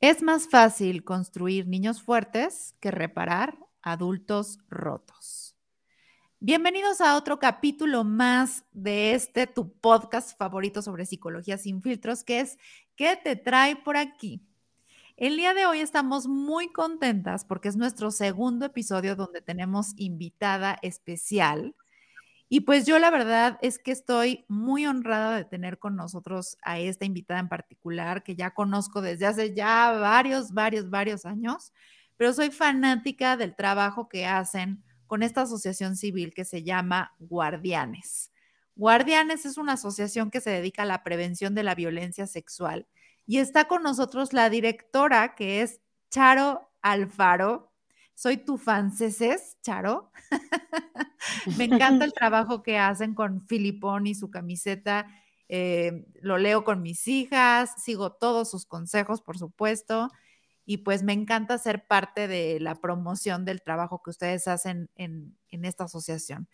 Es más fácil construir niños fuertes que reparar adultos rotos. Bienvenidos a otro capítulo más de este tu podcast favorito sobre psicología sin filtros, que es ¿Qué te trae por aquí? El día de hoy estamos muy contentas porque es nuestro segundo episodio donde tenemos invitada especial. Y pues yo la verdad es que estoy muy honrada de tener con nosotros a esta invitada en particular, que ya conozco desde hace ya varios, varios, varios años, pero soy fanática del trabajo que hacen con esta asociación civil que se llama Guardianes. Guardianes es una asociación que se dedica a la prevención de la violencia sexual y está con nosotros la directora que es Charo Alfaro. Soy tu fanceses, Charo. Me encanta el trabajo que hacen con Filipón y su camiseta. Eh, lo leo con mis hijas, sigo todos sus consejos, por supuesto. Y pues me encanta ser parte de la promoción del trabajo que ustedes hacen en, esta asociación.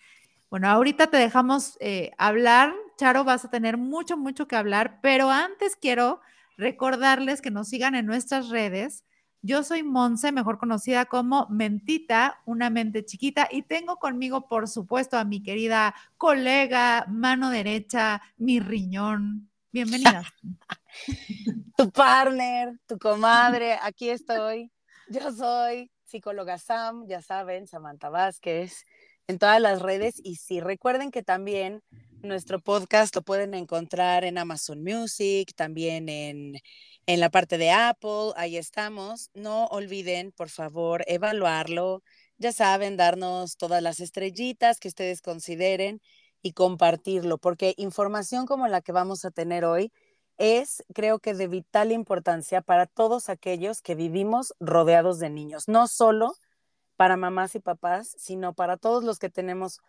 Bueno, ahorita te dejamos eh, hablar. Charo, vas a tener mucho, mucho que hablar, pero antes quiero recordarles que nos sigan en nuestras redes yo soy Monse, mejor conocida como Mentita, una mente chiquita, y tengo conmigo, por supuesto, a mi querida colega, mano derecha, mi riñón. Bienvenida. tu partner, tu comadre, aquí estoy. Yo soy psicóloga Sam, ya saben, Samantha Vázquez, en todas las redes. Y sí, recuerden que también nuestro podcast lo pueden encontrar en Amazon Music, también en en la parte de Apple, ahí estamos. No olviden, por favor, evaluarlo. Ya saben, darnos todas las estrellitas que ustedes consideren y compartirlo, porque información como la que vamos a tener hoy es, creo que, de vital importancia para todos aquellos que vivimos rodeados de niños, no solo para mamás y papás, sino para todos los que tenemos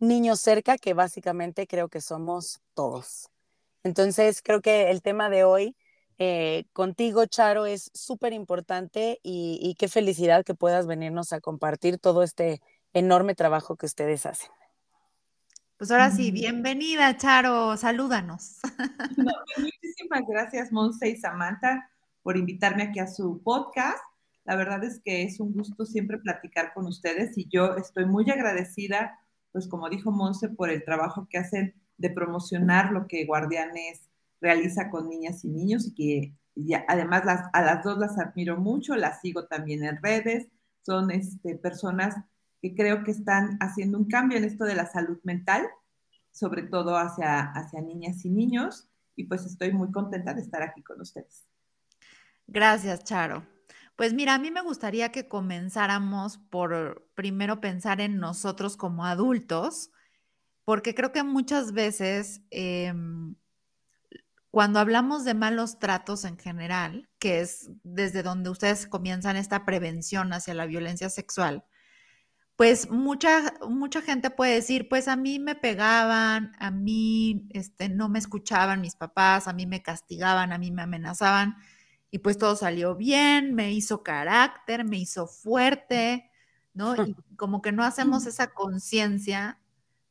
niños cerca, que básicamente creo que somos todos. Entonces, creo que el tema de hoy eh, contigo, Charo, es súper importante y, qué felicidad que puedas venirnos a compartir todo este enorme trabajo que ustedes hacen. Pues ahora sí, bienvenida, Charo, salúdanos. Pues muchísimas gracias, Monse y Samantha, por invitarme aquí a su podcast. La verdad es que es un gusto siempre platicar con ustedes y yo estoy muy agradecida, pues como dijo Monse, por el trabajo que hacen de promocionar lo que Guardianes realiza con niñas y niños y que además a las dos las admiro mucho, las sigo también en redes, son este, personas que creo que están haciendo un cambio en esto de la salud mental, sobre todo hacia, hacia niñas y niños, y pues estoy muy contenta de estar aquí con ustedes. Gracias, Charo. Pues mira, a mí me gustaría que comenzáramos por primero pensar en nosotros como adultos, porque creo que muchas veces em, cuando hablamos de malos tratos en general, que es desde donde ustedes comienzan esta prevención hacia la violencia sexual, pues mucha, mucha gente puede decir, pues a mí me pegaban, a mí este, no me escuchaban mis papás, a mí me castigaban, a mí me amenazaban y pues todo salió bien, me hizo carácter, me hizo fuerte, ¿no? Y como que no hacemos esa conciencia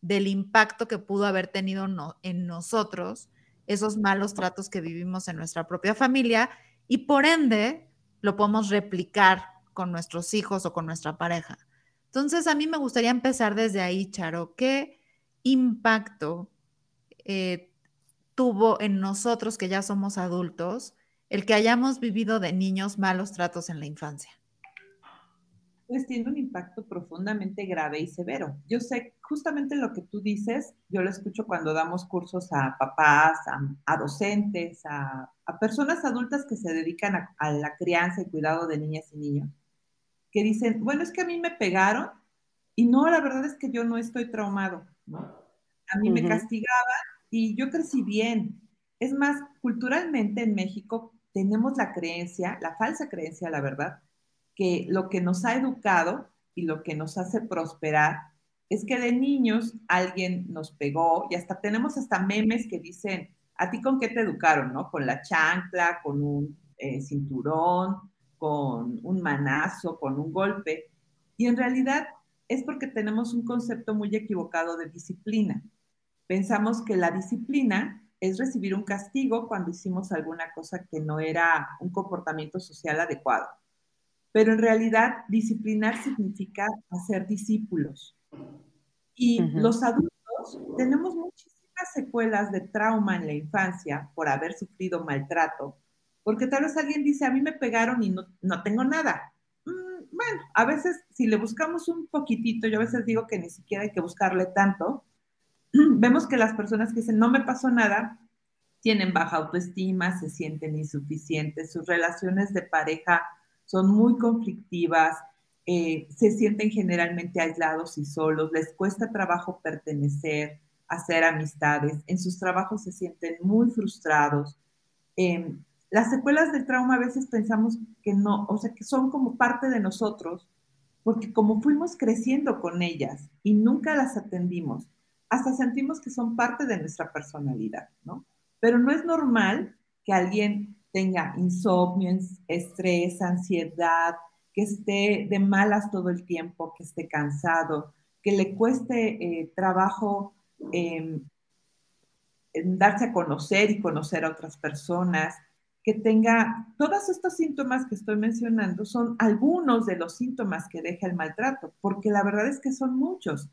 del impacto que pudo haber tenido en nosotros esos malos tratos que vivimos en nuestra propia familia y por ende lo podemos replicar con nuestros hijos o con nuestra pareja. Entonces, a mí me gustaría empezar desde ahí, Charo. ¿Qué impacto eh, tuvo en nosotros que ya somos adultos el que hayamos vivido de niños malos tratos en la infancia? pues tiene un impacto profundamente grave y severo. Yo sé justamente lo que tú dices, yo lo escucho cuando damos cursos a papás, a, docentes, a, personas adultas que se dedican a, la crianza y cuidado de niñas y niños, que dicen, bueno, es que a mí me pegaron y no, la verdad es que yo no estoy traumado, A mí me castigaban y yo crecí bien. Es más, culturalmente en México tenemos la creencia, la falsa creencia, la verdad, que lo que nos ha educado y lo que nos hace prosperar es que de niños alguien nos pegó y hasta tenemos hasta memes que dicen, ¿a ti con qué te educaron? ¿no? Con la chancla, con un eh, cinturón, con un manazo, con un golpe. Y en realidad es porque tenemos un concepto muy equivocado de disciplina. pensamos que la disciplina es recibir un castigo cuando hicimos alguna cosa que no era un comportamiento social adecuado. Pero en realidad, disciplinar significa hacer discípulos. Y los adultos tenemos muchísimas secuelas de trauma en la infancia por haber sufrido maltrato, porque tal vez alguien dice, a mí me pegaron y no, no tengo nada. Mm, bueno, a veces si le buscamos un poquitito, yo a veces digo que ni siquiera hay que buscarle tanto, vemos que las personas que dicen, no me pasó nada, tienen baja autoestima, se sienten insuficientes, sus relaciones de pareja son muy conflictivas, eh, se sienten generalmente aislados y solos, les cuesta trabajo pertenecer, hacer amistades, en sus trabajos se sienten muy frustrados. Em, las secuelas del trauma a veces pensamos que no, o sea, que son como parte de nosotros, porque como fuimos creciendo con ellas y nunca las atendimos, hasta sentimos que son parte de nuestra personalidad, ¿no? Pero no es normal que alguien tenga insomnio, estrés, ansiedad, que esté de malas todo el tiempo, que esté cansado, que le cueste eh, trabajo em, darse a conocer y conocer a otras personas, que tenga todos estos síntomas que estoy mencionando son algunos de los síntomas que deja el maltrato, porque la verdad es que son muchos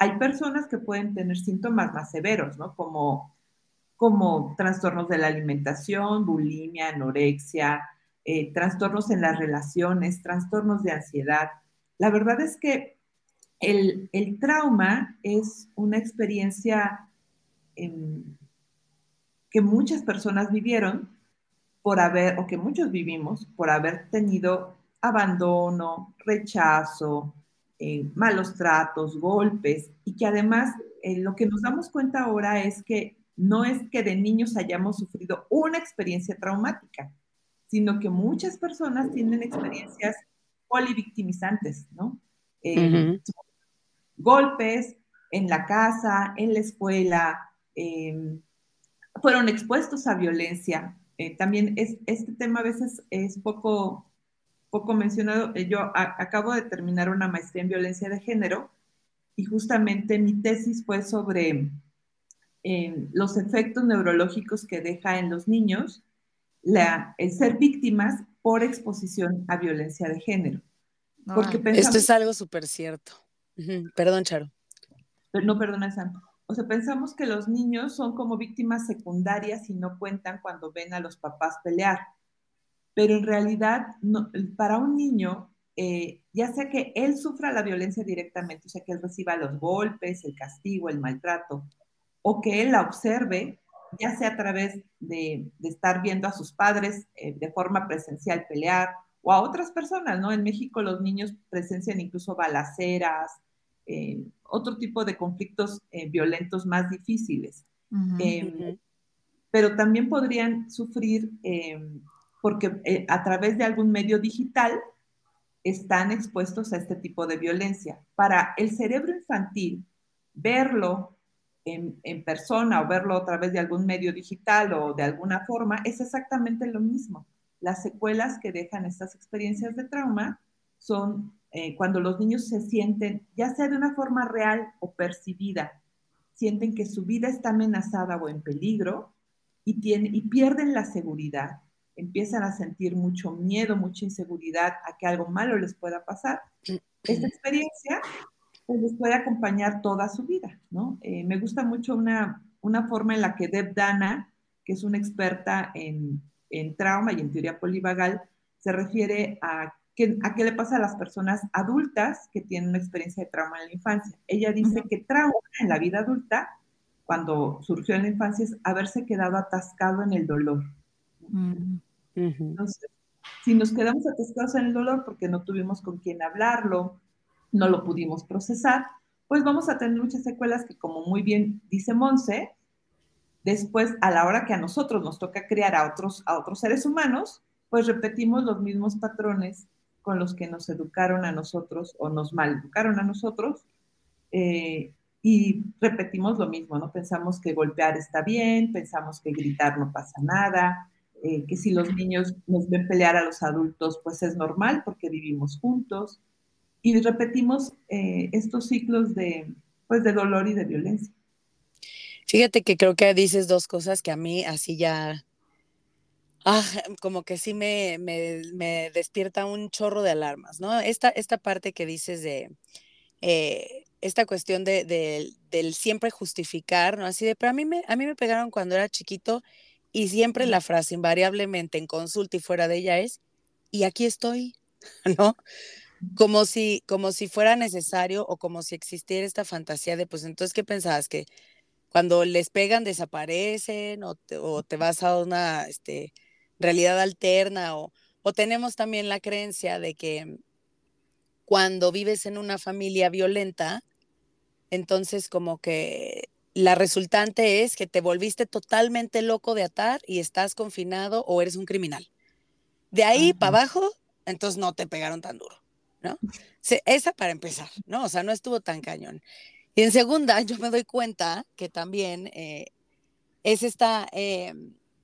hay personas que pueden tener síntomas más severos, ¿no? Como, como trastornos de la alimentación, bulimia, anorexia, eh, trastornos en las relaciones, trastornos de ansiedad. La verdad es que el, trauma es una experiencia em, que muchas personas vivieron por haber, o que muchos vivimos, por haber tenido abandono, rechazo, eh, malos tratos, golpes, y que además eh, lo que nos damos cuenta ahora es que no es que de niños hayamos sufrido una experiencia traumática, sino que muchas personas tienen experiencias polivictimizantes, ¿no? Eh, golpes en la casa, en la escuela, em, fueron expuestos a violencia. también es, este tema a veces es poco poco mencionado, eh, yo acabo de terminar una maestría en violencia de género y justamente mi tesis fue sobre eh, los efectos neurológicos que deja en los niños la, el ser víctimas por exposición a violencia de género. Porque Esto es algo súper cierto. Perdón, Charo. No, perdona, Sam. O sea, pensamos que los niños son como víctimas secundarias y no cuentan cuando ven a los papás pelear pero en realidad para un niño, eh, ya sea que él sufra la violencia directamente, o sea, que él reciba los golpes, el castigo, el maltrato, o que él la observe, ya sea a través de, estar viendo a sus padres eh, de forma presencial pelear, o a otras personas, ¿no? En México los niños presencian incluso balaceras, eh, otro tipo de conflictos violentos más difíciles. Em, pero también podrían sufrir em, porque eh, a través de algún medio digital están expuestos a este tipo de violencia. Para el cerebro infantil, verlo en, persona o verlo a través de algún medio digital o de alguna forma es exactamente lo mismo. Las secuelas que dejan estas experiencias de trauma son eh, cuando los niños se sienten, ya sea de una forma real o percibida, sienten que su vida está amenazada o en peligro y, y pierden la seguridad empiezan a sentir mucho miedo, mucha inseguridad a que algo malo les pueda pasar, esta experiencia pues, les puede acompañar toda su vida, ¿no? Eh, me gusta mucho una, una forma en la que Deb Dana, que es una experta en, en trauma y en teoría polivagal, se refiere a, qué le pasa a las personas adultas que tienen una experiencia de trauma en la infancia. Ella dice que trauma en la vida adulta, cuando surgió en la infancia, es haberse quedado atascado en el dolor. Mm. Entonces, si nos quedamos atascados en el dolor porque no tuvimos con quién hablarlo, no lo pudimos procesar, pues vamos a tener muchas secuelas que, como muy bien dice Monse, después a la hora que a nosotros nos toca criar a otros, a otros seres humanos, pues repetimos los mismos patrones con los que nos educaron a nosotros o nos mal educaron a nosotros eh, y repetimos lo mismo, ¿no? Pensamos que golpear está bien, pensamos que gritar no pasa nada, eh, que si los niños nos ven pelear a los adultos, pues es normal porque vivimos juntos. Y repetimos eh, estos ciclos de, pues, de dolor y de violencia. Fíjate que creo que dices dos cosas que a mí así ya, ah, como que sí me, me, despierta un chorro de alarmas, ¿no? Esta, esta parte que dices de eh, esta cuestión de, del siempre justificar, ¿no? Así de, pero a mí, me, a mí me pegaron cuando era chiquito y siempre la frase invariablemente en consulta y fuera de ella es, y aquí estoy, ¿no? Como si, como si fuera necesario o como si existiera esta fantasía de, pues entonces, ¿qué pensabas? Que cuando les pegan desaparecen o te, vas a una este, realidad alterna o, o tenemos también la creencia de que cuando vives en una familia violenta, entonces como que la resultante es que te volviste totalmente loco de atar y estás confinado o eres un criminal. De ahí para abajo, entonces no te pegaron tan duro, ¿no? esa para empezar, ¿no? O sea, no estuvo tan cañón. Y en segunda, yo me doy cuenta que también eh, es esta, eh,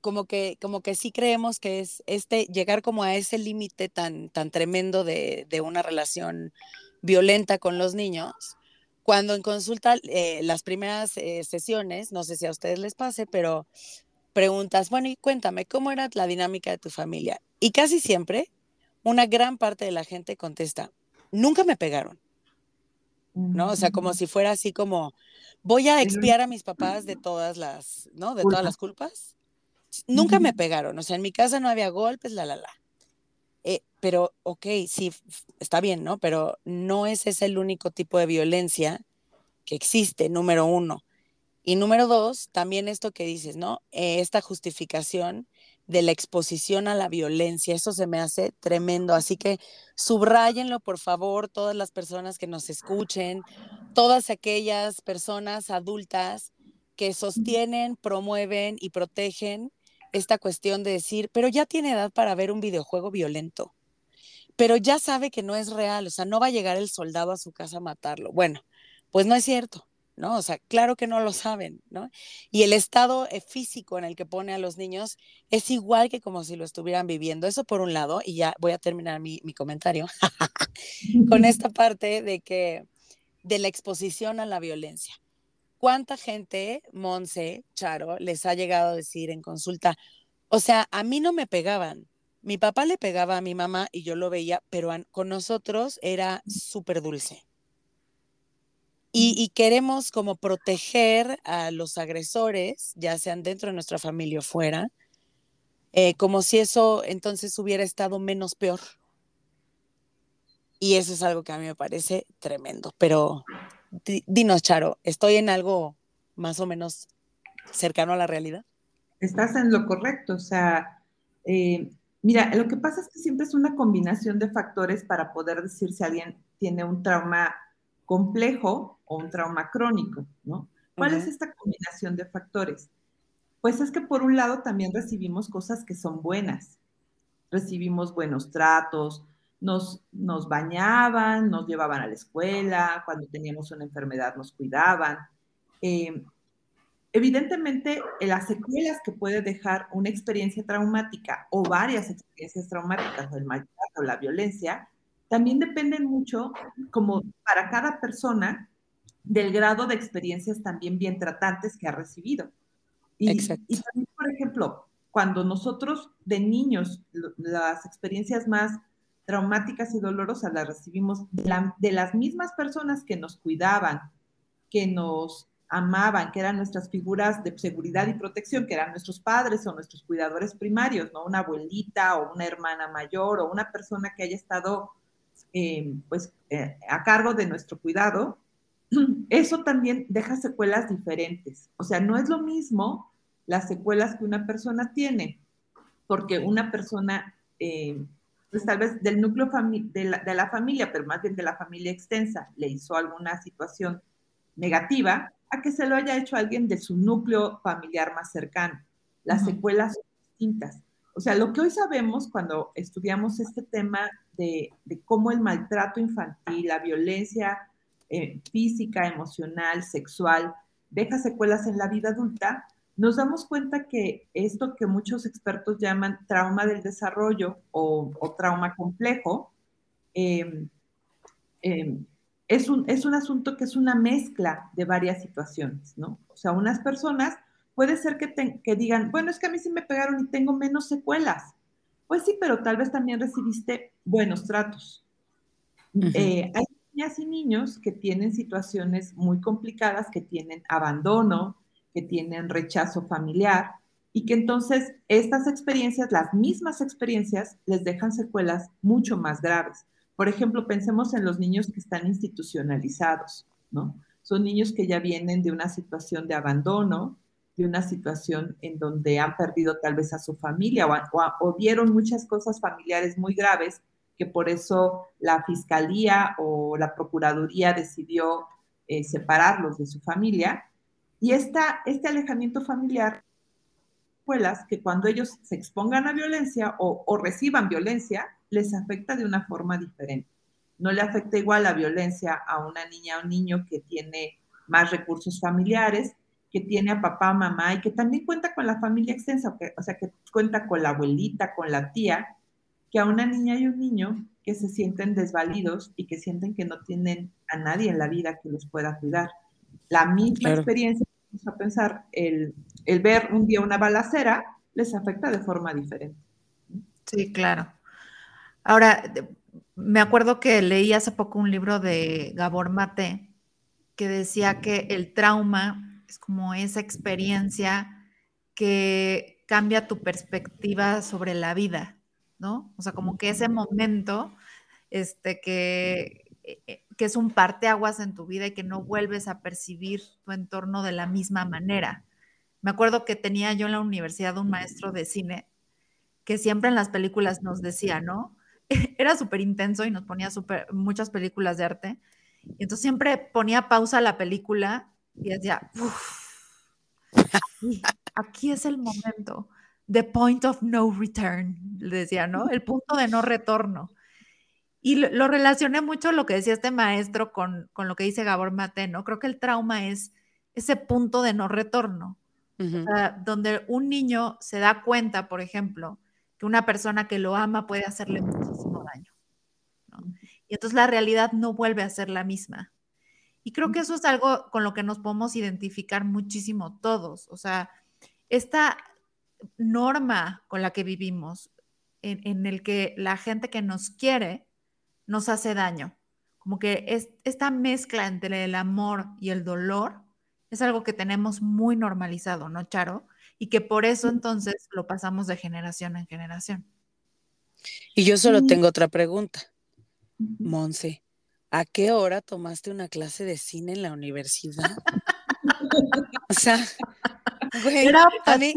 como, que, como que sí creemos que es este, llegar como a ese límite tan, tan tremendo de, de, una relación violenta con los niños, cuando en consulta eh, las primeras sesiones, no sé si a ustedes les pase, pero preguntas, bueno, y cuéntame, ¿cómo era la dinámica de tu familia? Y casi siempre, una gran parte de la gente contesta, nunca me pegaron. ¿no? O sea, como si fuera así como, voy a expiar a mis papás de todas las, ¿no? De todas las culpas. Nunca me pegaron, o sea, en mi casa no había golpes, la, la, la. Eh, pero, ok, sí, está bien, ¿no? Pero no ese es el único tipo de violencia que existe, número uno. Y número dos, también esto que dices, ¿no? Eh, esta justificación de la exposición a la violencia. Eso se me hace tremendo. Así que subrayenlo, por favor, todas las personas que nos escuchen, todas aquellas personas adultas que sostienen, promueven y protegen esta cuestión de decir, pero ya tiene edad para ver un videojuego violento, pero ya sabe que no es real, o sea, no va a llegar el soldado a su casa a matarlo. Bueno, pues no es cierto. ¿no? O sea, claro que no lo saben, ¿no? Y el estado eh, físico en el que pone a los niños es igual que como si lo estuvieran viviendo. Eso por un lado, y ya voy a terminar mi, comentario con esta parte de que, de la exposición a la violencia. ¿Cuánta gente, Monse, Charo, les ha llegado a decir en consulta, o sea, a mí no me pegaban, mi papá le pegaba a mi mamá y yo lo veía, pero con nosotros era súper dulce y, queremos como proteger a los agresores, ya sean dentro de nuestra familia o fuera, eh, como si eso entonces hubiera estado menos peor. Y eso es algo que a mí me parece tremendo. Pero dinos, Charo, ¿estoy en algo más o menos cercano a la realidad? Estás en lo correcto. O sea, eh, mira, lo que pasa es que siempre es una combinación de factores para poder decir si alguien tiene un trauma complejo o un trauma crónico, ¿no? ¿Cuál es esta combinación de factores? Pues es que por un lado también recibimos cosas que son buenas. Recibimos buenos tratos, nos, nos bañaban, nos llevaban a la escuela, cuando teníamos una enfermedad nos cuidaban. Eh, evidentemente, las secuelas que puede dejar una experiencia traumática o varias experiencias traumáticas, el maltrato o la violencia, también dependen mucho, como para cada persona, del grado de experiencias también bien tratantes que ha recibido. Y, Exacto. y también, por ejemplo, cuando nosotros de niños las experiencias más traumáticas y dolorosas las recibimos de, las mismas personas que nos cuidaban, que nos amaban, que eran nuestras figuras de seguridad y protección, que eran nuestros padres o nuestros cuidadores primarios, ¿no? Una abuelita o una hermana mayor o una persona que haya estado eh, pues, eh, a cargo de nuestro cuidado, eso también deja secuelas diferentes. O sea, no es lo mismo las secuelas que una persona tiene, porque una persona, eh, pues tal vez del núcleo de la, de la familia, pero más bien de la familia extensa, le hizo alguna situación negativa, a que se lo haya hecho alguien de su núcleo familiar más cercano. Las secuelas son distintas. O sea, lo que hoy sabemos cuando estudiamos este tema de, cómo el maltrato infantil, la violencia eh, física, emocional, sexual, deja secuelas en la vida adulta, nos damos cuenta que esto que muchos expertos llaman trauma del desarrollo o, trauma complejo, em, em, es un, es un asunto que es una mezcla de varias situaciones, ¿no? O sea, unas personas puede ser que, que digan, bueno, es que a mí sí me pegaron y tengo menos secuelas. Pues sí, pero tal vez también recibiste buenos tratos. Eh, hay niñas y niños que tienen situaciones muy complicadas, que tienen abandono, que tienen rechazo familiar y que entonces estas experiencias, las mismas experiencias, les dejan secuelas mucho más graves. Por ejemplo, pensemos en los niños que están institucionalizados, ¿no? Son niños que ya vienen de una situación de abandono, de una situación en donde han perdido tal vez a su familia o, vieron muchas cosas familiares muy graves que por eso la fiscalía o la procuraduría decidió eh, separarlos de su familia. Y esta, este alejamiento familiar, que cuando ellos se expongan a violencia o, o reciban violencia, les afecta de una forma diferente. No le afecta igual la violencia a una niña o un niño que tiene más recursos familiares, que tiene a papá, mamá y que también cuenta con la familia extensa, o sea, que cuenta con la abuelita, con la tía, que a una niña y un niño que se sienten desvalidos y que sienten que no tienen a nadie en la vida que los pueda cuidar. La misma experiencia, vamos a pensar, el, el ver un día una balacera les afecta de forma diferente. Sí, claro. Ahora, me acuerdo que leí hace poco un libro de Gabor Mate que decía que el trauma es como esa experiencia que cambia tu perspectiva sobre la vida, ¿no? O sea, como que ese momento, este, que, que es un parteaguas en tu vida y que no vuelves a percibir tu entorno de la misma manera. Me acuerdo que tenía yo en la universidad un maestro de cine que siempre en las películas nos decía, ¿no? era súper intenso y nos ponía super, muchas películas de arte. Y entonces siempre ponía pausa a la película y decía, aquí, es el momento, the point of no return, le decía, ¿no? El punto de no retorno. Y lo, relacioné mucho lo que decía este maestro con, con, lo que dice Gabor Mate, ¿no? Creo que el trauma es ese punto de no retorno, donde un niño se da cuenta, por ejemplo, que una persona que lo ama puede hacerle muchísimo daño. Y entonces la realidad no vuelve a ser la misma. Y creo que eso es algo con lo que nos podemos identificar muchísimo todos. O sea, esta norma con la que vivimos, en, el que la gente que nos quiere nos hace daño. Como que es, esta mezcla entre el amor y el dolor es algo que tenemos muy normalizado, ¿no, Charo? y que por eso entonces lo pasamos de generación en generación. Y yo solo tengo otra pregunta. Monse, ¿a qué hora tomaste una clase de cine en la universidad? o sea, a, mí,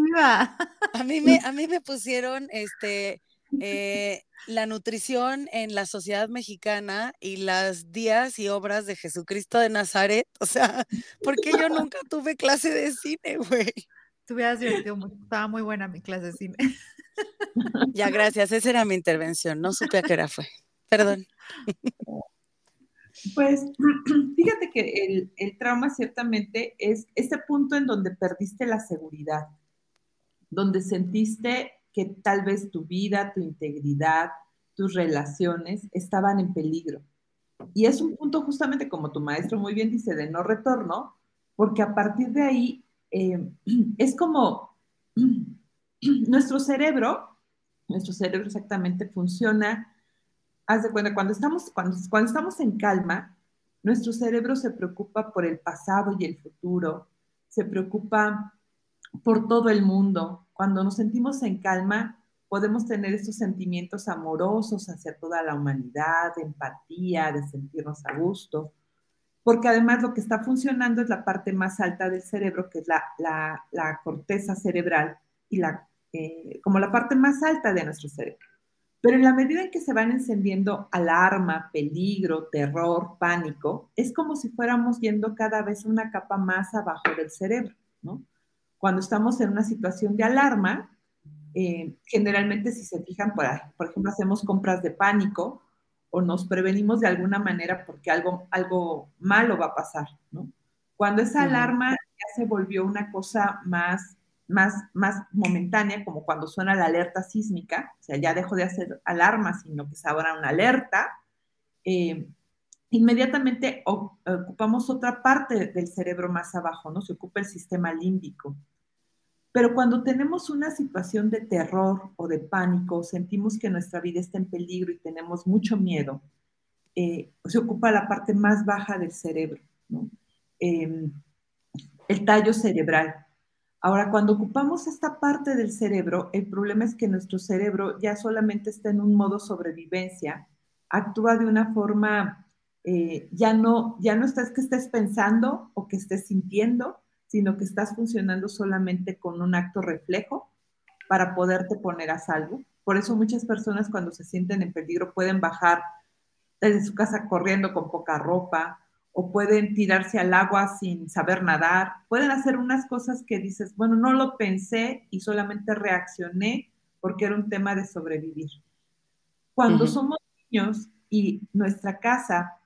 a, mí, me, a mí me pusieron este, eh, la nutrición en la sociedad mexicana y las días y obras de Jesucristo de Nazaret. O sea, porque yo nunca tuve clase de cine, güey. Te hubieras divertido mucho. Estaba muy buena mi clase de cine. Ya, gracias. Esa era mi intervención. No supe a qué hora fue. Perdón. Pues fíjate que el, trauma ciertamente es ese punto en donde perdiste la seguridad, donde sentiste que tal vez tu vida, tu integridad, tus relaciones estaban en peligro. Y es un punto justamente como tu maestro muy bien dice, de no retorno, porque a partir de ahí eh, es como nuestro cerebro, nuestro cerebro exactamente funciona, haz de cuenta, cuando estamos, cuando, cuando estamos en calma, nuestro cerebro se preocupa por el pasado y el futuro, se preocupa por todo el mundo. Cuando nos sentimos en calma, podemos tener estos sentimientos amorosos hacia toda la humanidad, de empatía, de sentirnos a gusto porque además lo que está funcionando es la parte más alta del cerebro, que es la, corteza cerebral y la, eh, como la parte más alta de nuestro cerebro. Pero en la medida en que se van encendiendo alarma, peligro, terror, pánico, es como si fuéramos yendo cada vez una capa más abajo del cerebro, ¿no? Cuando estamos en una situación de alarma, eh, generalmente si se fijan, por, por ejemplo, hacemos compras de pánico, o nos prevenimos de alguna manera porque algo, algo malo va a pasar, ¿no? Cuando esa alarma ya se volvió una cosa más, más, más momentánea, como cuando suena la alerta sísmica, o sea, ya dejó de hacer alarma, sino que es ahora una alerta, eh, inmediatamente ocupamos otra parte del cerebro más abajo, ¿no? Se ocupa el sistema límbico. Pero cuando tenemos una situación de terror o de pánico, sentimos que nuestra vida está en peligro y tenemos mucho miedo, eh, se ocupa la parte más baja del cerebro, ¿no? Em, el tallo cerebral. Ahora, cuando ocupamos esta parte del cerebro, el problema es que nuestro cerebro ya solamente está en un modo sobrevivencia, actúa de una forma, eh, ya, no, ya no estás que estés pensando o que estés sintiendo, sino que estás funcionando solamente con un acto reflejo para poderte poner a salvo. Por eso muchas personas cuando se sienten en peligro pueden bajar desde su casa corriendo con poca ropa o pueden tirarse al agua sin saber nadar, pueden hacer unas cosas que dices, bueno, no lo pensé y solamente reaccioné porque era un tema de sobrevivir. Cuando somos niños y nuestra casa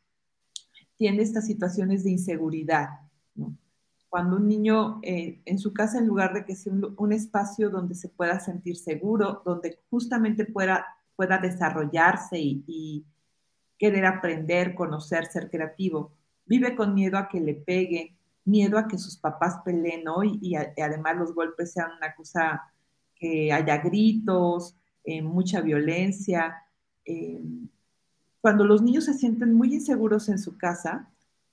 tiene estas situaciones de inseguridad, cuando un niño eh, en su casa, en lugar de que sea un, espacio donde se pueda sentir seguro, donde justamente pueda, pueda desarrollarse y querer aprender, conocer, ser creativo, vive con miedo a que le peguen, miedo a que sus papás peleen, ¿no? Y, además los golpes sean una cosa que haya gritos, eh, mucha violencia. Eh, cuando los niños se sienten muy inseguros en su casa,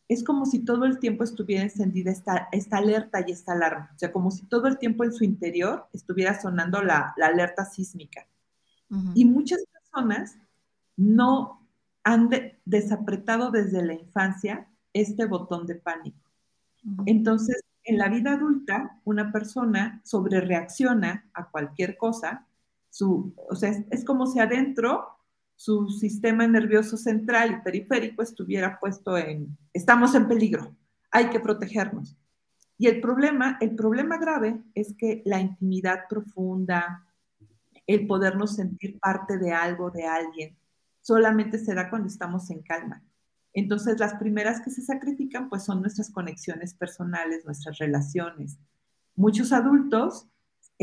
es como si todo el tiempo estuviera encendida esta, esta alerta y esta alarma. O sea, como si todo el tiempo en su interior estuviera sonando la, alerta sísmica. Y muchas personas no han desapretado desde la infancia este botón de pánico. Entonces, en la vida adulta, una persona sobre reacciona a cualquier cosa, su, o sea, es, como si adentro su sistema nervioso central y periférico estuviera puesto en, estamos en peligro, hay que protegernos. Y el problema, el problema grave es que la intimidad profunda, el podernos sentir parte de algo, de alguien, solamente se da cuando estamos en calma. Entonces, las primeras que se sacrifican, pues son nuestras conexiones personales, nuestras relaciones. Muchos adultos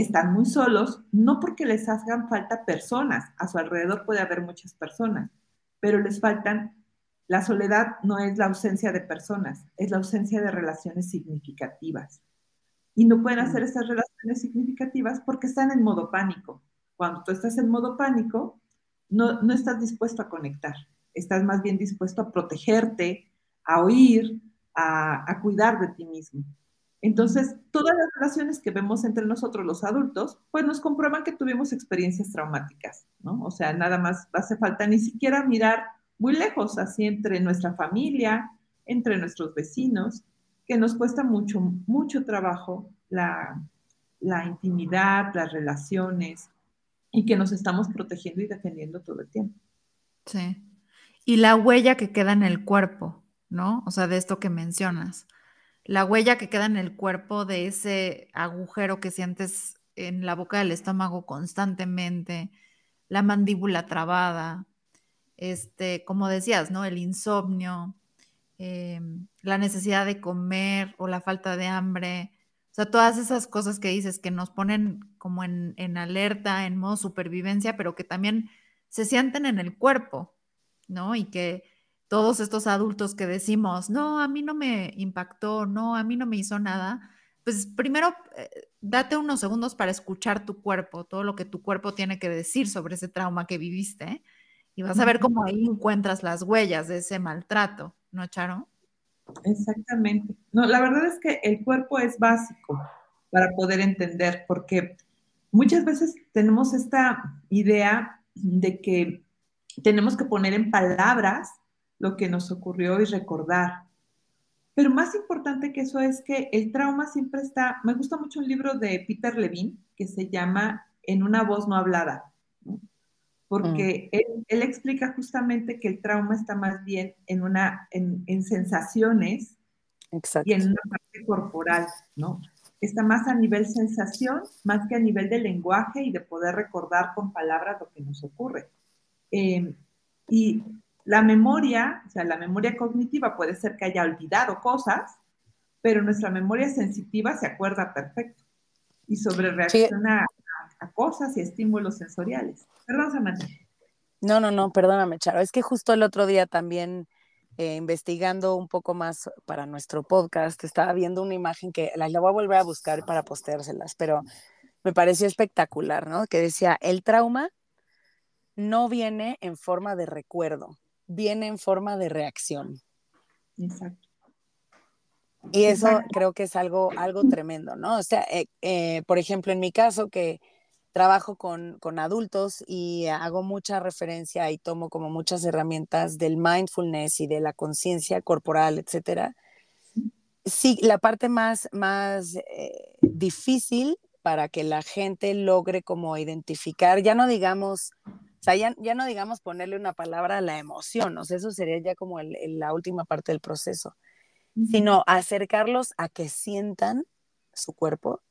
están muy solos, no porque les hagan falta personas, a su alrededor puede haber muchas personas, pero les faltan, la soledad no es la ausencia de personas, es la ausencia de relaciones significativas. Y no pueden hacer esas relaciones significativas porque están en modo pánico. Cuando tú estás en modo pánico, no, no estás dispuesto a conectar estás más bien dispuesto a protegerte, a oír, a, cuidar de ti mismo. Entonces, todas las relaciones que vemos entre nosotros los adultos, pues nos comprueban que tuvimos experiencias traumáticas, ¿no? O sea, nada más hace falta ni siquiera mirar muy lejos, así entre nuestra familia, entre nuestros vecinos, que nos cuesta mucho, mucho trabajo la, la intimidad, las relaciones, y que nos estamos protegiendo y defendiendo todo el tiempo. Sí y la huella que queda en el cuerpo, ¿no? O sea, de esto que mencionas. La huella que queda en el cuerpo de ese agujero que sientes en la boca del estómago constantemente, la mandíbula trabada, este, como decías, ¿no? El insomnio, em, la necesidad de comer o la falta de hambre. O sea, todas esas cosas que dices que nos ponen como en, en alerta, en modo supervivencia, pero que también se sienten en el cuerpo. ¿no? Y que todos estos adultos que decimos, no, a mí no me impactó, no, a mí no me hizo nada, pues primero eh, date unos segundos para escuchar tu cuerpo, todo lo que tu cuerpo tiene que decir sobre ese trauma que viviste, y vas a ver cómo ahí encuentras las huellas de ese maltrato, ¿no, Charo? Exactamente. No, la verdad es que el cuerpo es básico para poder entender, porque muchas veces tenemos esta idea de que tenemos que poner en palabras lo que nos ocurrió y recordar. Pero más importante que eso es que el trauma siempre está, me gusta mucho un libro de Peter Levine que se llama En una voz no hablada, porque mm. él, explica justamente que el trauma está más bien en, una, en, sensaciones y en una parte corporal, ¿no? Está más a nivel sensación, más que a nivel de lenguaje y de poder recordar con palabras lo que nos ocurre. Em, y la memoria, o sea, la memoria cognitiva puede ser que haya olvidado cosas, pero nuestra memoria sensitiva se acuerda perfecto y sobre reacciona a, cosas y estímulos sensoriales. Perdón, Samantha. No, no, no, perdóname, Charo. Es que justo el otro día también eh, investigando un poco más para nuestro podcast, estaba viendo una imagen que la, la voy a volver a buscar para posteárselas, pero me pareció espectacular, ¿no? Que decía, el trauma no viene en forma de recuerdo, viene en forma de reacción. Exacto. Y eso creo que es algo, algo tremendo, ¿no? O sea, eh, eh, por ejemplo, en mi caso que trabajo con, con, adultos y hago mucha referencia y tomo como muchas herramientas del mindfulness y de la conciencia corporal, etcétera. Sí, la parte más, más eh, difícil para que la gente logre como identificar, ya no digamos, sea, ya, ya no digamos ponerle una palabra a la emoción, o sea, eso sería ya como el, la última parte del proceso sino acercarlos a que sientan su cuerpo,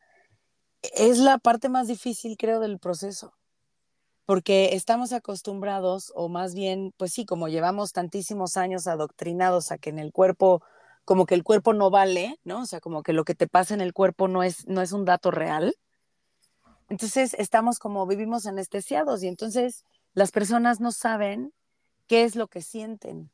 es la parte más difícil, creo, del proceso. Porque estamos acostumbrados, o más bien, pues sí, como llevamos tantísimos años adoctrinados a que en el cuerpo, como que el cuerpo no vale, ¿no? O sea, como que lo que te pasa en el cuerpo no es, no es un dato real. Entonces estamos como vivimos anestesiados y entonces las personas no saben qué es lo que sienten.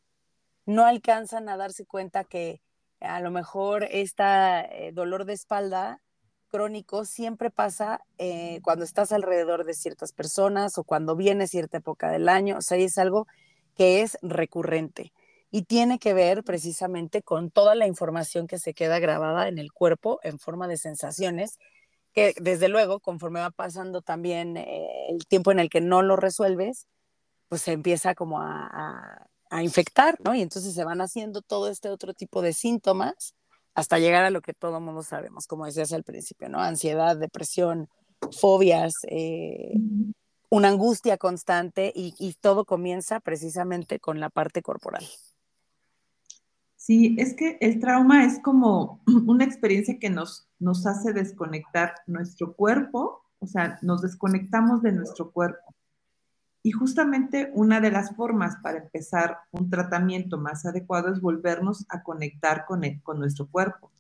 No alcanzan a darse cuenta que a lo mejor este dolor de espalda crónico siempre pasa eh, cuando estás alrededor de ciertas personas o cuando viene cierta época del año, o sea, es algo que es recurrente y tiene que ver precisamente con toda la información que se queda grabada en el cuerpo en forma de sensaciones, que desde luego, conforme va pasando también eh, el tiempo en el que no lo resuelves, pues se empieza como a a infectar, ¿no? Y entonces se van haciendo todo este otro tipo de síntomas hasta llegar a lo que todo mundo sabemos, como decías al principio, ¿no? Ansiedad, depresión, fobias, eh, una angustia constante y, y, todo comienza precisamente con la parte corporal. Sí, es que el trauma es como una experiencia que nos, nos hace desconectar nuestro cuerpo, o sea, nos desconectamos de nuestro cuerpo. Y justamente una de las formas para empezar un tratamiento más adecuado es volvernos a conectar con, con nuestro cuerpo.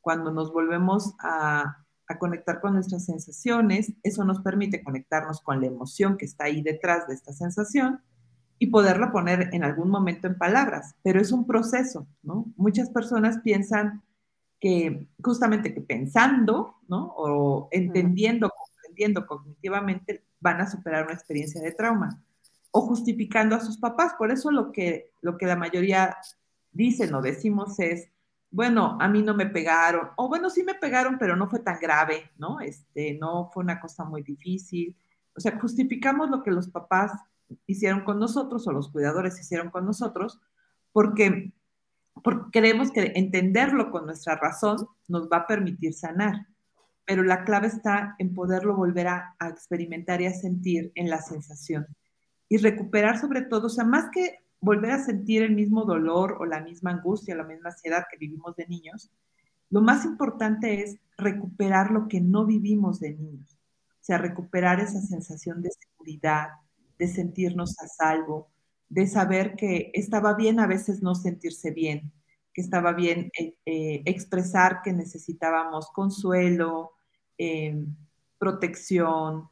Cuando nos volvemos a, a conectar con nuestras sensaciones, eso nos permite conectarnos con la emoción que está ahí detrás de esta sensación y poderla poner en algún momento en palabras, pero es un proceso, ¿no? Muchas personas piensan que justamente que pensando, ¿no? O entendiendo, comprendiendo cognitivamente van a superar una experiencia de trauma o justificando a sus papás. Por eso lo que, lo que la mayoría dicen o decimos es, bueno, a mí no me pegaron, o bueno, sí me pegaron, pero no fue tan grave, ¿no? Este, no fue una cosa muy difícil. O sea, justificamos lo que los papás hicieron con nosotros o los cuidadores hicieron con nosotros, porque, porque creemos que entenderlo con nuestra razón nos va a permitir sanar. Pero la clave está en poderlo volver a, experimentar y a sentir en la sensación. Y recuperar sobre todo, o sea, más que volver a sentir el mismo dolor o la misma angustia, la misma ansiedad que vivimos de niños, lo más importante es recuperar lo que no vivimos de niños, o sea, recuperar esa sensación de seguridad, de sentirnos a salvo, de saber que estaba bien a veces no sentirse bien, que estaba bien eh, eh, expresar que necesitábamos consuelo, eh, protección,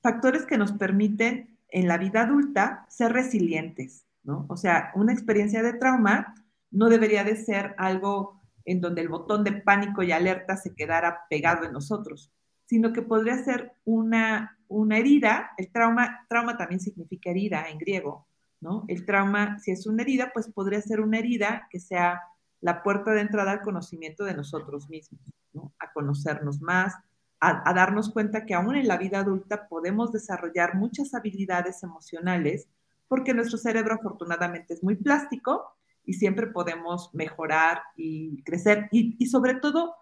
factores que nos permiten en la vida adulta ser resilientes, ¿no? O sea, una experiencia de trauma no debería de ser algo en donde el botón de pánico y alerta se quedara pegado en nosotros, sino que podría ser una, una herida, el trauma, trauma también significa herida en griego, ¿no? El trauma, si es una herida, pues podría ser una herida que sea la puerta de entrada al conocimiento de nosotros mismos, ¿no? A conocernos más, a, darnos cuenta que aún en la vida adulta podemos desarrollar muchas habilidades emocionales porque nuestro cerebro afortunadamente es muy plástico y siempre podemos mejorar y crecer. Y, y sobre todo,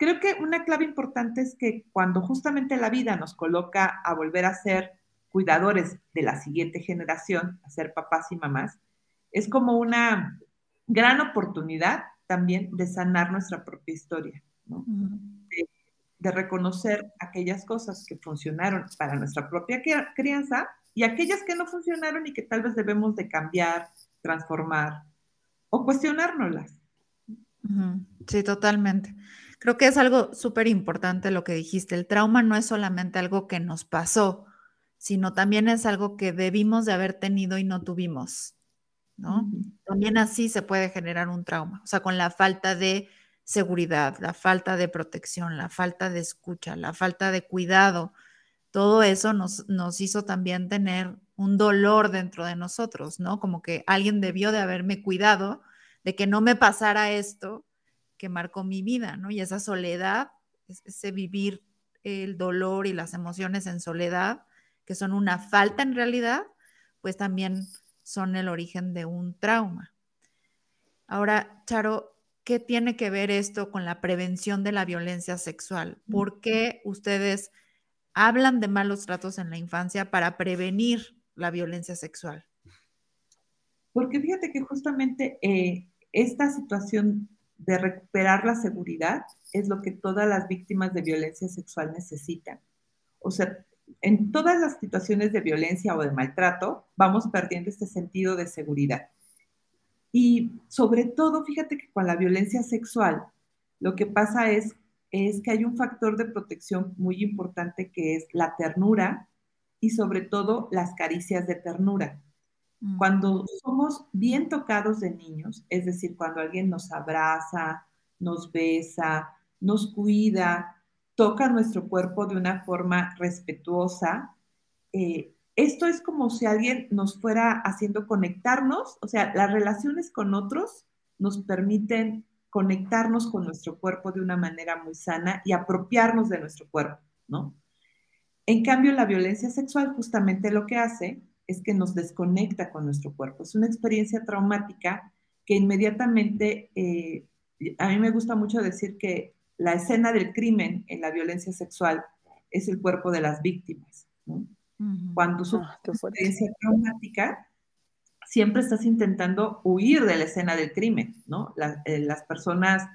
creo que una clave importante es que cuando justamente la vida nos coloca a volver a ser cuidadores de la siguiente generación, a ser papás y mamás, es como una gran oportunidad también de sanar nuestra propia historia, ¿no? de, de, reconocer aquellas cosas que funcionaron para nuestra propia crianza y aquellas que no funcionaron y que tal vez debemos de cambiar, transformar o cuestionárnoslas. Sí, totalmente. Creo que es algo súper importante lo que dijiste. El trauma no es solamente algo que nos pasó, sino también es algo que debimos de haber tenido y no tuvimos. ¿no? También así se puede generar un trauma, o sea, con la falta de seguridad, la falta de protección, la falta de escucha, la falta de cuidado, todo eso nos, nos hizo también tener un dolor dentro de nosotros, ¿no? Como que alguien debió de haberme cuidado de que no me pasara esto que marcó mi vida, ¿no? Y esa soledad, ese vivir el dolor y las emociones en soledad, que son una falta en realidad, pues también son el origen de un trauma. Ahora, Charo, ¿qué tiene que ver esto con la prevención de la violencia sexual? ¿Por qué ustedes hablan de malos tratos en la infancia para prevenir la violencia sexual? Porque fíjate que justamente eh, esta situación de recuperar la seguridad es lo que todas las víctimas de violencia sexual necesitan. O sea, en todas las situaciones de violencia o de maltrato, vamos perdiendo este sentido de seguridad. Y sobre todo, fíjate que con la violencia sexual, lo que pasa es, es que hay un factor de protección muy importante que es la ternura y sobre todo las caricias de ternura. Mm. Cuando somos bien tocados de niños, es decir, cuando alguien nos abraza, nos besa, nos cuida, toca nuestro cuerpo de una forma respetuosa, eh, esto es como si alguien nos fuera haciendo conectarnos, o sea, las relaciones con otros nos permiten conectarnos con nuestro cuerpo de una manera muy sana y apropiarnos de nuestro cuerpo, ¿no? En cambio, la violencia sexual justamente lo que hace es que nos desconecta con nuestro cuerpo. Es una experiencia traumática que inmediatamente, eh, a mí me gusta mucho decir que la escena del crimen en la violencia sexual es el cuerpo de las víctimas. Cuando su ah, experiencia traumática, siempre estás intentando huir de la escena del crimen, ¿no? Eh, las personas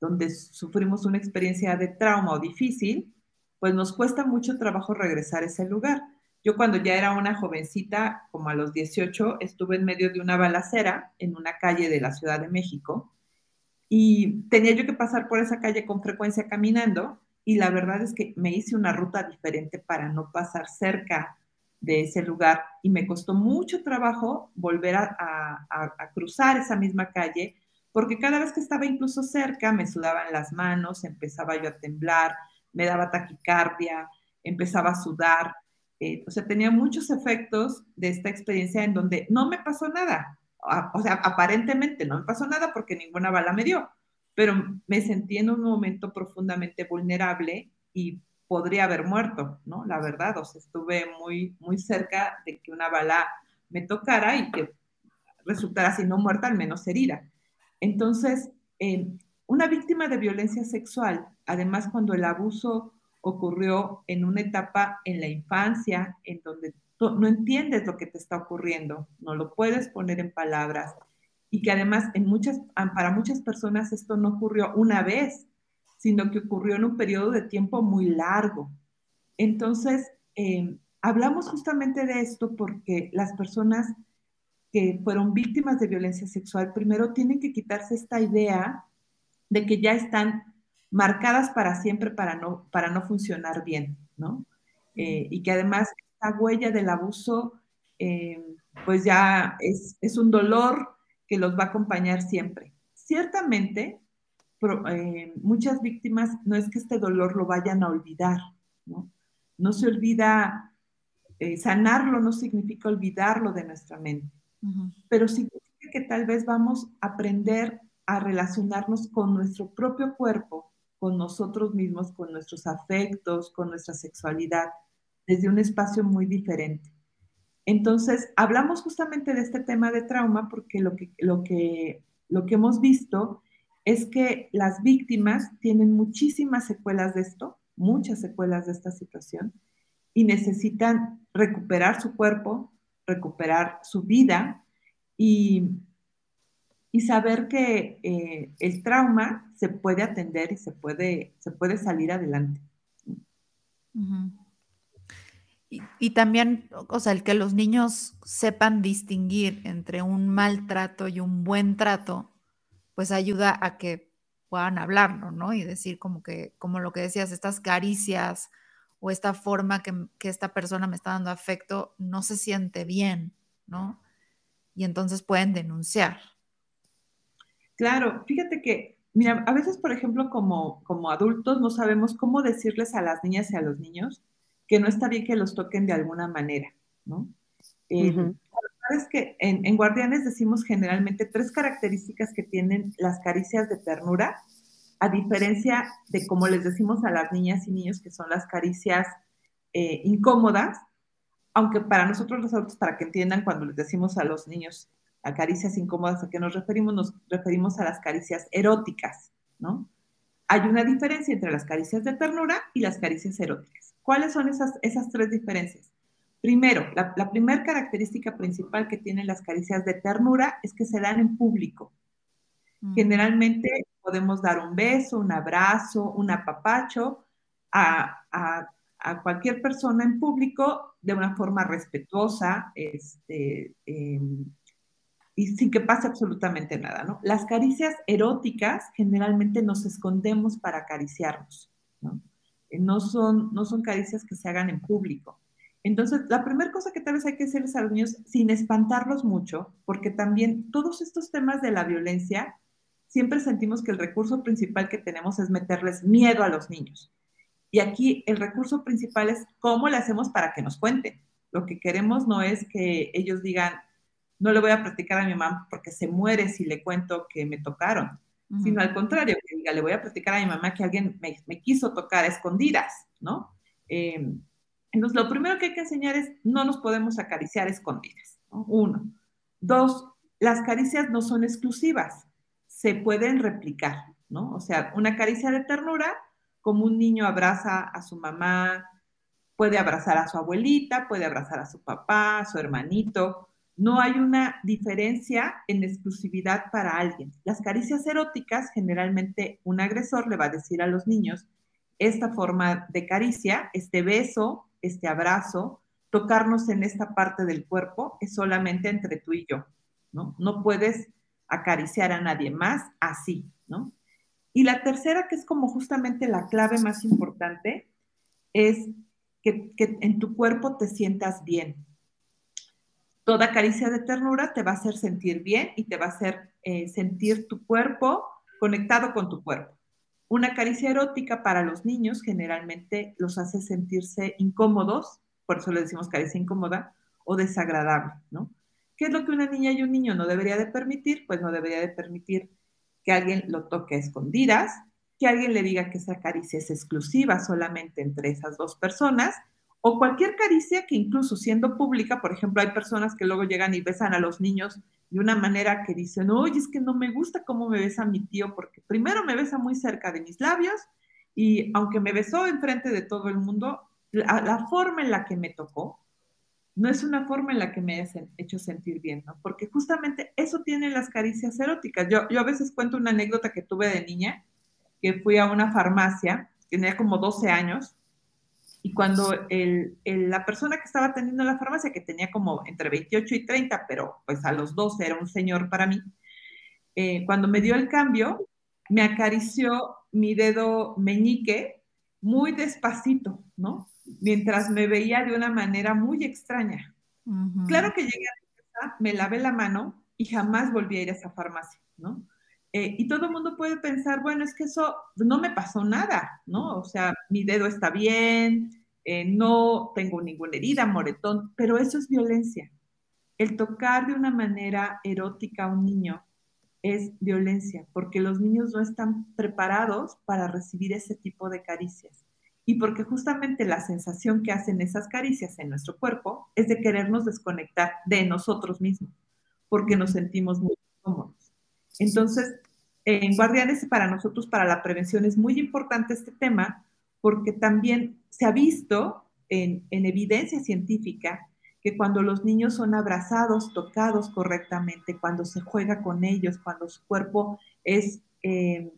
donde sufrimos una experiencia de trauma o difícil, pues nos cuesta mucho trabajo regresar a ese lugar. Yo cuando ya era una jovencita, como a los 18, estuve en medio de una balacera en una calle de la Ciudad de México y tenía yo que pasar por esa calle con frecuencia caminando y la verdad es que me hice una ruta diferente para no pasar cerca de ese lugar y me costó mucho trabajo volver a, a cruzar esa misma calle porque cada vez que estaba incluso cerca me sudaban las manos, empezaba yo a temblar, me daba taquicardia, empezaba a sudar eh, o sea, tenía muchos efectos de esta experiencia en donde no me pasó nada. O sea, aparentemente no me pasó nada porque ninguna bala me dio, pero me sentí en un momento profundamente vulnerable y podría haber muerto, ¿no? La verdad, o sea, estuve muy, muy cerca de que una bala me tocara y que resultara, si no muerta, al menos herida. Entonces, eh, una víctima de violencia sexual, además cuando el abuso ocurrió en una etapa en la infancia en donde no entiendes lo que te está ocurriendo, no lo puedes poner en palabras y que además en muchas, para muchas personas esto no ocurrió una vez, sino que ocurrió en un periodo de tiempo muy largo. Entonces, em, hablamos justamente de esto porque las personas que fueron víctimas de violencia sexual primero tienen que quitarse esta idea de que ya están marcadas para siempre para no, para no funcionar bien, ¿no? Eh, y que además esta huella del abuso, eh, pues ya es, es, un dolor que los va a acompañar siempre. Ciertamente, eh, muchas víctimas no es que este dolor lo vayan a olvidar, ¿no? No se olvida, sanarlo no significa olvidarlo de nuestra mente, pero significa que tal vez vamos a aprender a relacionarnos con nuestro propio cuerpo con nosotros mismos, con nuestros afectos, con nuestra sexualidad, desde un espacio muy diferente. Entonces, hablamos justamente de este tema de trauma porque lo que, lo que, lo que hemos visto es que las víctimas tienen muchísimas secuelas de esto, muchas secuelas de esta situación, y necesitan recuperar su cuerpo, recuperar su vida y y saber que eh, el trauma se puede atender y se puede, se puede salir adelante. y, también, o sea, el que los niños sepan distinguir entre un maltrato y un buen trato, pues ayuda a que puedan hablarlo, ¿no? Y decir como que, como lo que decías, estas caricias o esta forma que, que esta persona me está dando afecto no se siente bien, ¿no? y entonces pueden denunciar. Claro, fíjate que, mira, a veces, por ejemplo, como, como adultos no sabemos cómo decirles a las niñas y a los niños que no está bien que los toquen de alguna manera, ¿no? Eh, sabes que en, en, Guardianes decimos generalmente tres características que tienen las caricias de ternura, a diferencia de como les decimos a las niñas y niños que son las caricias eh, incómodas, aunque para nosotros los adultos, para que entiendan cuando les decimos a los niños a caricias incómodas, ¿a qué nos referimos? Nos referimos a las caricias eróticas, ¿no? Hay una diferencia entre las caricias de ternura y las caricias eróticas. ¿Cuáles son esas, esas tres diferencias? Primero, la, la primera característica principal que tienen las caricias de ternura es que se dan en público. Mm. Generalmente podemos dar un beso, un abrazo, un apapacho a, a, a cualquier persona en público de una forma respetuosa, este, eh, y sin que pase absolutamente nada, ¿no? Las caricias eróticas generalmente nos escondemos para acariciarnos, ¿no? Eh, no son, no son caricias que se hagan en público. Entonces, la primera cosa que tal vez hay que hacerles a los niños, sin espantarlos mucho, porque también todos estos temas de la violencia, siempre sentimos que el recurso principal que tenemos es meterles miedo a los niños. Y aquí el recurso principal es cómo le hacemos para que nos cuenten. Lo que queremos no es que ellos digan, no le voy a platicar a mi mamá porque se muere si le cuento que me tocaron, sino al contrario, que diga, le voy a platicar a mi mamá que alguien me, quiso tocar a escondidas, ¿no? Em, entonces, lo primero que hay que enseñar es, no nos podemos acariciar escondidas, ¿no? Uno. Dos, las caricias no son exclusivas, se pueden replicar, ¿no? O sea, una caricia de ternura, como un niño abraza a su mamá, puede abrazar a su abuelita, puede abrazar a su papá, a su hermanito, no hay una diferencia en exclusividad para alguien. Las caricias eróticas, generalmente un agresor le va a decir a los niños, esta forma de caricia, este beso, este abrazo, tocarnos en esta parte del cuerpo es solamente entre tú y yo, ¿no? No puedes acariciar a nadie más así, ¿no? Y la tercera, que es como justamente la clave más importante, es que, que en tu cuerpo te sientas bien, Toda caricia de ternura te va a hacer sentir bien y te va a hacer eh, sentir tu cuerpo conectado con tu cuerpo. Una caricia erótica para los niños generalmente los hace sentirse incómodos, por eso le decimos caricia incómoda, o desagradable, ¿no? ¿Qué es lo que una niña y un niño no debería de permitir? Pues no debería de permitir que alguien lo toque a escondidas, que alguien le diga que esa caricia es exclusiva solamente entre esas dos personas, o cualquier caricia que incluso siendo pública, por ejemplo, hay personas que luego llegan y besan a los niños de una manera que dicen, oye, es que no me gusta cómo me besa mi tío, porque primero me besa muy cerca de mis labios y aunque me besó enfrente de todo el mundo, la, forma en la que me tocó no es una forma en la que me ha hecho sentir bien, ¿no? Porque justamente eso tienen las caricias eróticas. Yo, yo a veces cuento una anécdota que tuve de niña, que fui a una farmacia, tenía como 12 años, y cuando la persona que estaba atendiendo la farmacia, que tenía como entre 28 y 30, pero pues a los 12 era un señor para mí, eh, cuando me dio el cambio, me acarició mi dedo meñique muy despacito, ¿no? Mientras me veía de una manera muy extraña. Claro que llegué a la casa, me lavé la mano y jamás volví a ir a esa farmacia, ¿no? Eh, y todo el mundo puede pensar, bueno, es que eso no me pasó nada, ¿no? O sea, mi dedo está bien, eh, no tengo ninguna herida, moretón, pero eso es violencia. El tocar de una manera erótica a un niño es violencia, porque los niños no están preparados para recibir ese tipo de caricias. Y porque justamente la sensación que hacen esas caricias en nuestro cuerpo es de querernos desconectar de nosotros mismos, porque nos sentimos muy cómodos. Entonces, en Guardianes, para nosotros, para la prevención, es muy importante este tema porque también se ha visto en, evidencia científica que cuando los niños son abrazados, tocados correctamente, cuando se juega con ellos, cuando su cuerpo es, eh,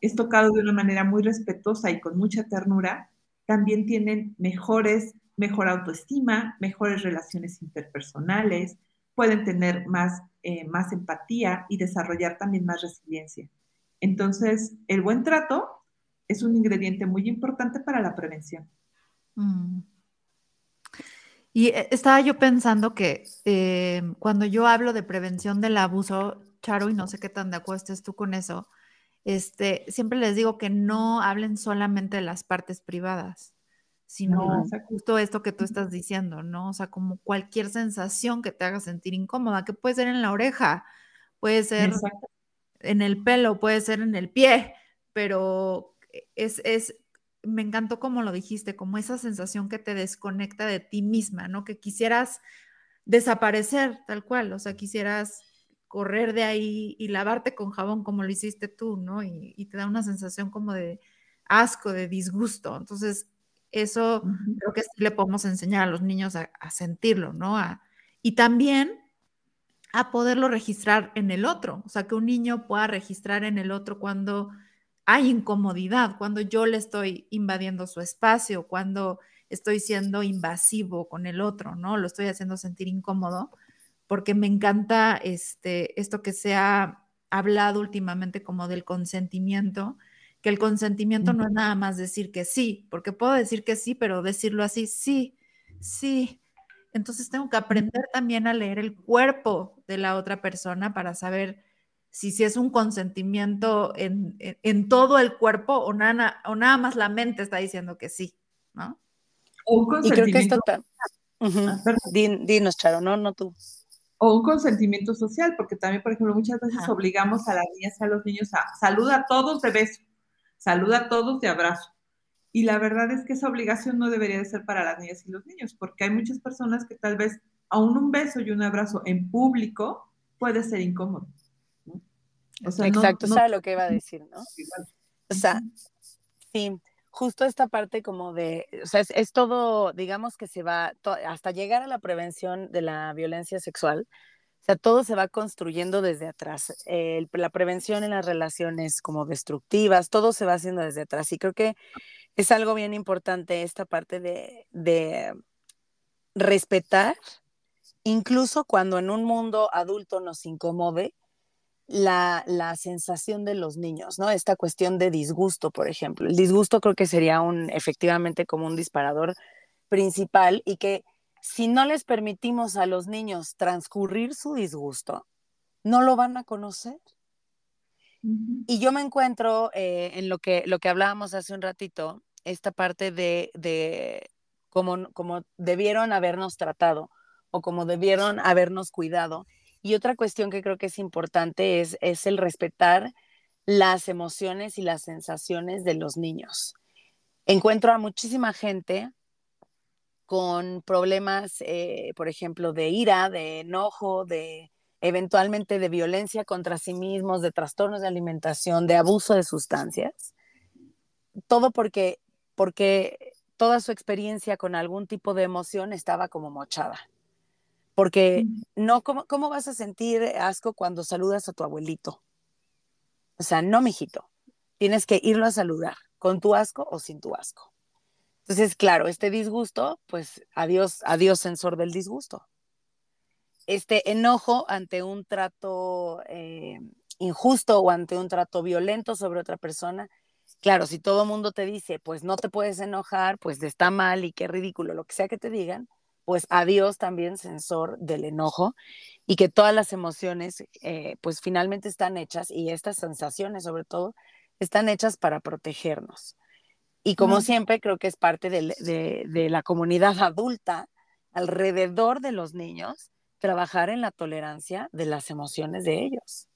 es tocado de una manera muy respetuosa y con mucha ternura, también tienen mejores, mejor autoestima, mejores relaciones interpersonales, pueden tener más eh, más empatía y desarrollar también más resiliencia. Entonces, el buen trato es un ingrediente muy importante para la prevención. Mm. Y eh, estaba yo pensando que eh, cuando yo hablo de prevención del abuso, Charo, y no sé qué tan de acuerdo estés tú con eso, este, siempre les digo que no hablen solamente de las partes privadas, sino justo esto que tú estás diciendo, ¿no? O sea, como cualquier sensación que te haga sentir incómoda, que puede ser en la oreja, puede ser en el pelo, puede ser en el pie, pero es, es, me encantó como lo dijiste, como esa sensación que te desconecta de ti misma, ¿no? Que quisieras desaparecer tal cual, o sea, quisieras correr de ahí y lavarte con jabón como lo hiciste tú, ¿no? Y, te da una sensación como de asco, de disgusto. Entonces, eso creo que sí le podemos enseñar a los niños a, sentirlo, ¿no? y también a poderlo registrar en el otro, o sea, que un niño pueda registrar en el otro cuando hay incomodidad, cuando yo le estoy invadiendo su espacio, cuando estoy siendo invasivo con el otro, ¿no? Lo estoy haciendo sentir incómodo porque me encanta este, esto que se ha hablado últimamente como del consentimiento, que el consentimiento no es nada más decir que sí, porque puedo decir que sí, pero decirlo así, sí, sí. Entonces tengo que aprender también a leer el cuerpo de la otra persona para saber si, si es un consentimiento en, todo el cuerpo o nada, o nada más la mente está diciendo que sí, ¿no? un consentimiento. dinos, Charo, no, no tú o un consentimiento social, porque también, por ejemplo, muchas veces obligamos a las niñas y a los niños a saluda a todos de beso, saluda a todos de abrazo. Y la verdad es que esa obligación no debería de ser para las niñas y los niños, porque hay muchas personas que tal vez aún un beso y un abrazo en público puede ser incómodo. Exacto, no, sabe lo que iba a decir, ¿no? O sea, sí, justo esta parte como de, o sea, es, todo, digamos que se va, hasta llegar a la prevención de la violencia sexual, o sea, todo se va construyendo desde atrás. la prevención en las relaciones como destructivas, todo se va haciendo desde atrás. Y creo que es algo bien importante esta parte de, de respetar, incluso cuando en un mundo adulto nos incomode, la, sensación de los niños, ¿no? Esta cuestión de disgusto, por ejemplo. El disgusto creo que sería un, efectivamente como un disparador principal y que si no les permitimos a los niños transcurrir su disgusto, no lo van a conocer. Y yo me encuentro eh, en lo que, lo que hablábamos hace un ratito, esta parte de, de cómo, como debieron habernos tratado o como debieron habernos cuidado y otra cuestión que creo que es importante es, es el respetar las emociones y las sensaciones de los niños. Encuentro a muchísima gente con problemas, eh, por ejemplo, de ira, de enojo, de eventualmente de violencia contra sí mismos, de trastornos de alimentación, de abuso de sustancias. Todo porque, porque toda su experiencia con algún tipo de emoción estaba como mochada. Porque no, ¿cómo, ¿cómo vas a sentir asco cuando saludas a tu abuelito? O sea, no, mijito. Tienes que irlo a saludar, con tu asco o sin tu asco. Entonces, claro, este disgusto, pues adiós, adiós sensor del disgusto. Este enojo ante un trato eh, injusto o ante un trato violento sobre otra persona, claro, si todo el mundo te dice, pues no te puedes enojar, pues está mal y qué ridículo, lo que sea que te digan, pues adiós también sensor del enojo y que todas las emociones eh, pues finalmente están hechas y estas sensaciones sobre todo están hechas para protegernos. Y como siempre creo que es parte de, la comunidad adulta alrededor de los niños trabajar en la tolerancia de las emociones de ellos.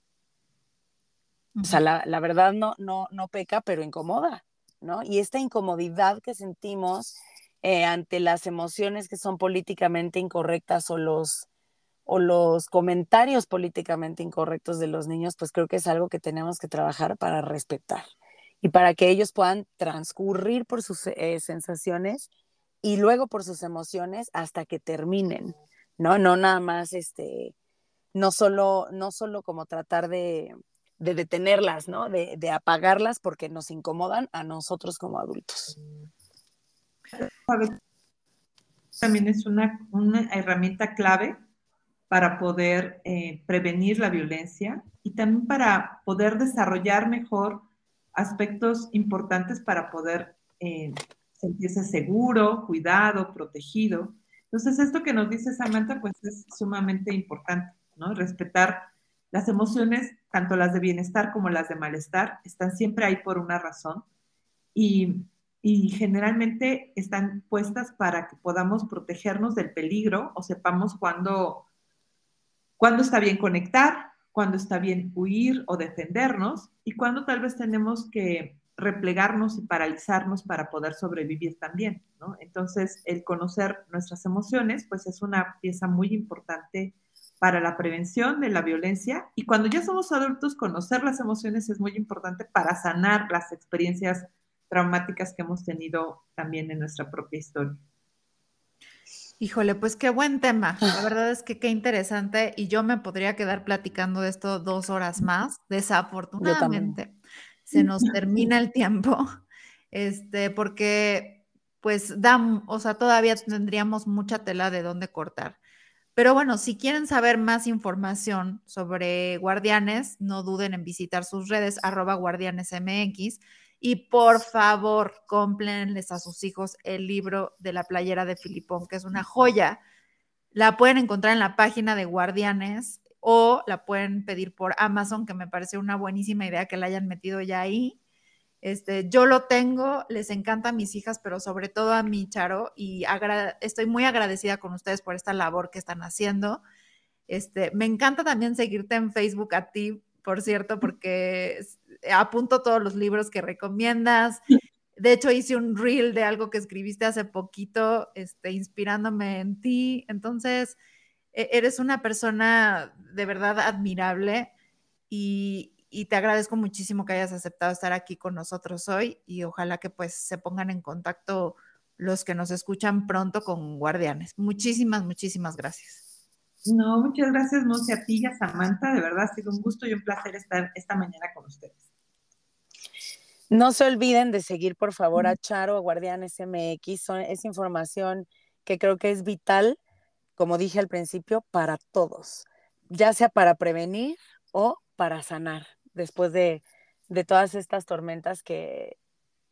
O sea, la, la, verdad no, no, no peca, pero incomoda, ¿no? Y esta incomodidad que sentimos eh, ante las emociones que son políticamente incorrectas o los, o los comentarios políticamente incorrectos de los niños, pues creo que es algo que tenemos que trabajar para respetar y para que ellos puedan transcurrir por sus eh, sensaciones y luego por sus emociones hasta que terminen, ¿no? No nada más, este, no solo, no solo como tratar de, de detenerlas, ¿no? De, de apagarlas porque nos incomodan a nosotros como adultos también es una, herramienta clave para poder eh, prevenir la violencia y también para poder desarrollar mejor aspectos importantes para poder eh, sentirse seguro, cuidado, protegido. Entonces, esto que nos dice Samantha, pues es sumamente importante, ¿no? Respetar las emociones, tanto las de bienestar como las de malestar, están siempre ahí por una razón y, y generalmente están puestas para que podamos protegernos del peligro o sepamos cuándo, cuándo está bien conectar, cuándo está bien huir o defendernos y cuándo tal vez tenemos que replegarnos y paralizarnos para poder sobrevivir también, ¿no? Entonces, el conocer nuestras emociones, pues es una pieza muy importante para la prevención de la violencia y cuando ya somos adultos, conocer las emociones es muy importante para sanar las experiencias traumáticas que hemos tenido también en nuestra propia historia. Híjole, pues qué buen tema. La verdad es que qué interesante y yo me podría quedar platicando de esto dos horas más. Desafortunadamente, se nos termina el tiempo, este, porque pues da, o sea, todavía tendríamos mucha tela de dónde cortar. Pero bueno, si quieren saber más información sobre guardianes, no duden en visitar sus redes, arroba guardianesmx. Y por favor, cómplenles a sus hijos el libro de la playera de Filipón, que es una joya. La pueden encontrar en la página de Guardianes o la pueden pedir por Amazon, que me parece una buenísima idea que la hayan metido ya ahí. Este, yo lo tengo, les encanta a mis hijas, pero sobre todo a mi Charo, y estoy muy agradecida con ustedes por esta labor que están haciendo. Este, me encanta también seguirte en Facebook a ti, por cierto, porque apunto todos los libros que recomiendas. De hecho, hice un reel de algo que escribiste hace poquito, este, inspirándome en ti. Entonces, e-, eres una persona de verdad admirable y, te agradezco muchísimo que hayas aceptado estar aquí con nosotros hoy y ojalá que pues se pongan en contacto los que nos escuchan pronto con Guardianes. Muchísimas, muchísimas gracias. No, muchas gracias, Monse, a ti y a Samantha. De verdad ha sido un gusto y un placer estar esta mañana con ustedes. No se olviden de seguir, por favor, a Charo, a Guardianes MX. es información que creo que es vital como dije al principio, para todos, ya sea para prevenir o para sanar después de, todas estas tormentas que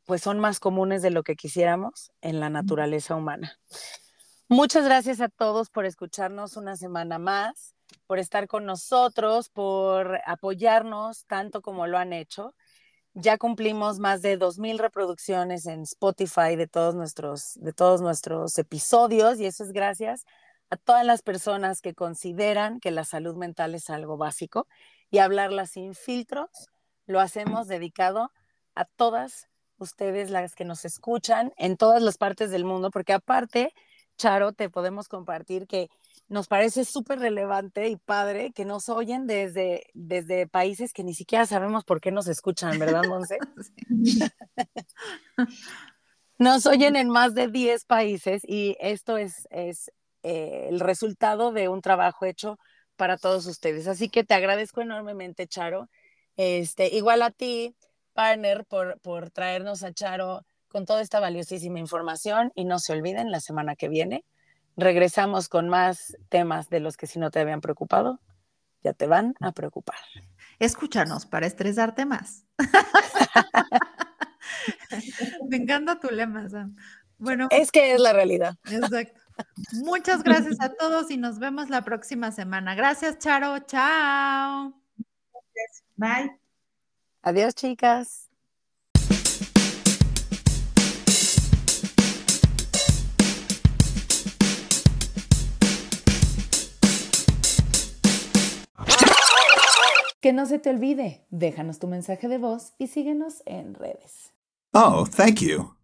pues son más comunes de lo que quisiéramos en la naturaleza humana. Muchas gracias a todos por escucharnos una semana más, por estar con nosotros, por apoyarnos tanto como lo han hecho. Ya cumplimos más de 2.000 reproducciones en Spotify de todos, nuestros, de todos nuestros episodios y eso es gracias a todas las personas que consideran que la salud mental es algo básico y hablarla sin filtros, lo hacemos dedicado a todas ustedes las que nos escuchan en todas las partes del mundo, porque aparte, Charo, te podemos compartir que nos parece súper relevante y padre que nos oyen desde, desde países que ni siquiera sabemos por qué nos escuchan, ¿verdad, Monse? nos oyen en más de 10 países y esto es, es eh, el resultado de un trabajo hecho para todos ustedes. Así que te agradezco enormemente, Charo. Este, igual a ti, partner, por, por traernos a Charo con toda esta valiosísima información y no se olviden, la semana que viene regresamos con más temas de los que si no te habían preocupado, ya te van a preocupar. Escúchanos para estresarte más. Me encanta tu lema, Sam. Bueno. Es que es la realidad. Exacto. Muchas gracias a todos y nos vemos la próxima semana. Gracias, Charo. Chao. Bye. Adiós, chicas. Que no se te olvide, déjanos tu mensaje de voz y síguenos en redes. Oh, thank you.